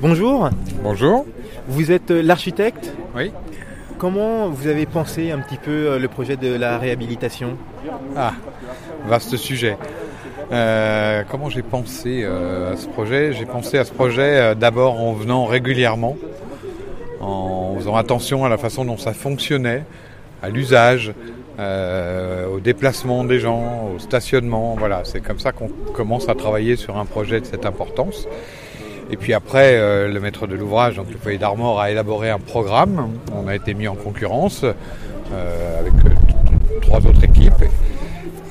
Bonjour, Bonjour. vous êtes euh, l'architecte. Oui. Comment vous avez pensé un petit peu euh, le projet de la réhabilitation? Ah, vaste sujet. Euh, comment j'ai pensé euh, à ce projet? J'ai pensé à ce projet euh, d'abord en venant régulièrement, en faisant attention à la façon dont ça fonctionnait, à l'usage, au déplacement des gens, au stationnement. Voilà, c'est comme ça qu'on commence à travailler sur un projet de cette importance. Et puis après, euh, le maître de l'ouvrage, donc le foyer d'Armor, a élaboré un programme. On a été mis en concurrence euh, avec euh, trois autres équipes.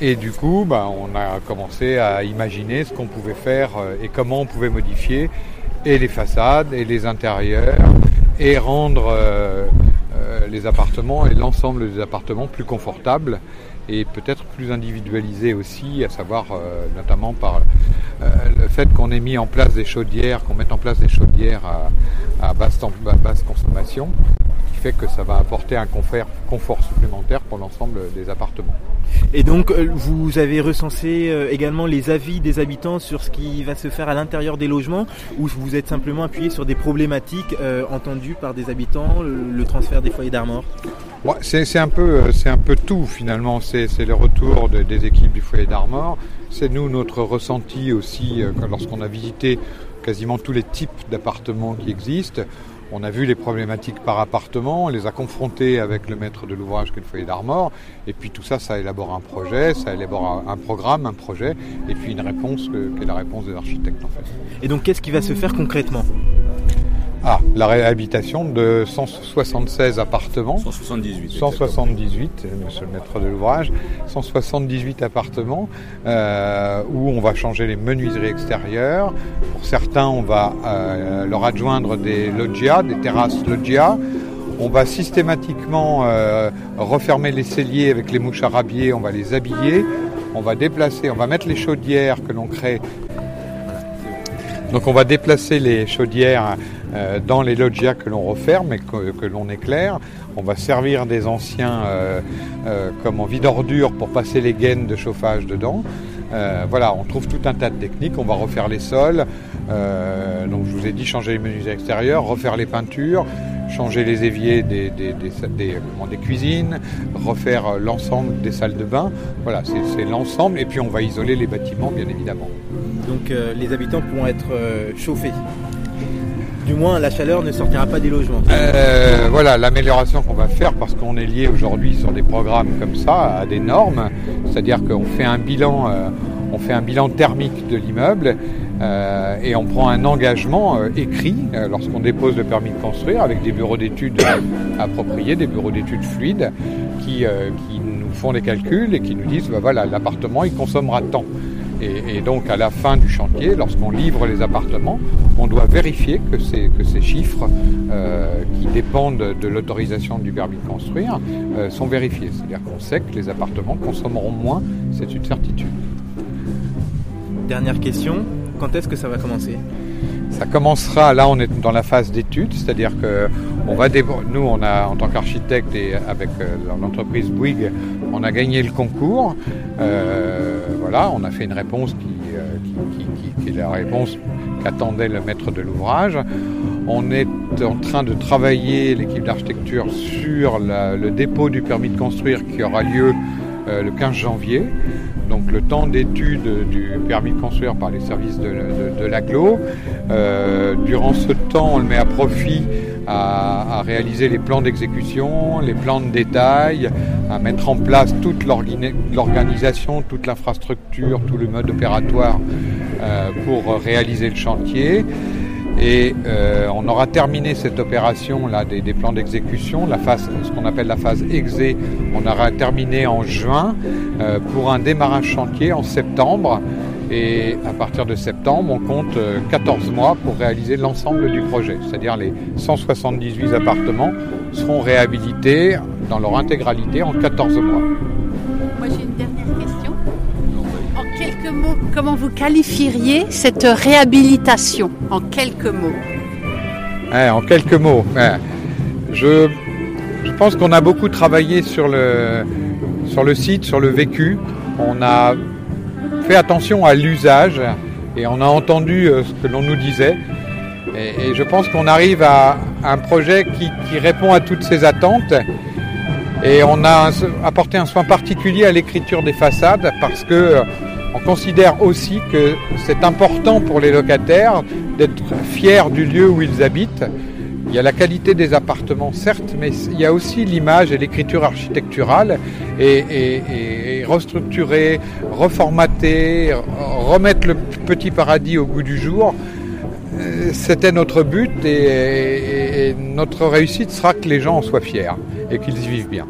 Et du coup, bah, on a commencé à imaginer ce qu'on pouvait faire et comment on pouvait modifier et les façades et les intérieurs et rendre les appartements et l'ensemble des appartements plus confortables et peut-être plus individualisés aussi, à savoir notamment par le fait qu'on ait mis en place des chaudières, qu'on mette en place des chaudières à, basse, consommation, qui fait que ça va apporter un confort supplémentaire pour l'ensemble des appartements. Et donc euh, vous avez recensé euh, également les avis des habitants sur ce qui va se faire à l'intérieur des logements ou vous êtes simplement appuyé sur des problématiques euh, entendues par des habitants, le, transfert des foyers d'Armor? C'est un peu, tout finalement. C'est le retour de- des équipes du foyer d'Armor. C'est nous notre ressenti aussi lorsqu'on a visité quasiment tous les types d'appartements qui existent. On a vu les problématiques par appartement, on les a confrontés avec le maître de l'ouvrage qui est le foyer d'Armor. Et puis tout ça, ça élabore un projet, ça élabore un, programme, un projet, et puis une réponse qui est la réponse des architectes en fait. Et donc qu'est-ce qui va se faire concrètement? Ah, la réhabilitation de 176 appartements. 178. 178, euh, monsieur le maître de l'ouvrage, 178 appartements euh, où on va changer les menuiseries extérieures. Pour certains, on va euh, leur adjoindre des loggias, des terrasses loggia. On va systématiquement euh, refermer les celliers avec les mouches à rabier, on va les habiller. On va déplacer, on va mettre les chaudières que l'on crée donc on va déplacer les chaudières euh, dans les loggias que l'on referme et que, l'on éclaire. On va servir des anciens euh, euh, comme en vide ordure pour passer les gaines de chauffage dedans. Voilà, on trouve tout un tas de techniques. On va refaire les sols. Donc je vous ai dit changer les menus extérieurs, refaire les peintures, changer les éviers des, des, des, des- comment, des cuisines, refaire euh, l'ensemble des salles de bain. Voilà, c'est c'est l'ensemble. Et puis on va isoler les bâtiments, bien évidemment. Donc euh, les habitants pourront être euh, chauffés. Du moins la chaleur ne sortira pas des logements. Euh, voilà l'amélioration qu'on va faire parce qu'on est lié aujourd'hui sur des programmes comme ça à des normes, c'est-à-dire qu'on fait un bilan, euh, on fait un bilan thermique de l'immeuble euh, et on prend un engagement euh, écrit euh, lorsqu'on dépose le permis de construire avec des bureaux d'études appropriés, des bureaux d'études fluides qui, nous font des calculs et qui nous disent bah voilà l'appartement il consommera tant. Et, donc à la fin du chantier, lorsqu'on livre les appartements, on doit vérifier que ces, chiffres qui dépendent de l'autorisation du permis de construire sont vérifiés. C'est-à-dire qu'on sait que les appartements consommeront moins, c'est une certitude. Dernière question, quand est-ce que ça va commencer? Ça commencera, là on est dans la phase d'étude, c'est-à-dire que on va nous on a en tant qu'architecte et avec euh, l'entreprise Bouygues, on a gagné le concours. Euh, voilà, on a fait une réponse qui, euh, qui- est la réponse qu'attendait le maître de l'ouvrage. On est en train de travailler l'équipe d'architecture sur le dépôt du permis de construire qui aura lieu le 15 janvier. Donc le temps d'étude du permis de construire par les services de, de, de l'aglo. Euh, durant ce temps, on le met à profit à, réaliser les plans d'exécution, les plans de détail, à mettre en place toute l'organi- l'organisation, toute l'infrastructure, tout le mode opératoire euh, pour réaliser le chantier. Et euh, on aura terminé cette opération là des, plans d'exécution, la phase, ce qu'on appelle la phase exé, on aura terminé en juin euh, pour un démarrage chantier en septembre. Et à partir de septembre, on compte euh, 14 mois pour réaliser l'ensemble du projet, c'est-à-dire les 178 appartements seront réhabilités dans leur intégralité en 14 mois. Comment vous qualifieriez cette réhabilitation En quelques mots? Hein, en quelques mots, hein, je, pense qu'on a beaucoup travaillé sur le, sur le site, sur le vécu. On a fait attention à l'usage et on a entendu euh, ce que l'on nous disait. Et, je pense qu'on arrive à un projet qui, répond à toutes ces attentes. Et on a apporté un soin particulier à l'écriture des façades parce que on considère aussi que c'est important pour les locataires d'être fiers du lieu où ils habitent. Il y a la qualité des appartements, certes, mais il y a aussi l'image et l'écriture architecturale. Et, restructurer, reformater, remettre le petit paradis au goût du jour, euh, c'était notre but et, notre réussite sera que les gens en soient fiers et qu'ils y vivent bien.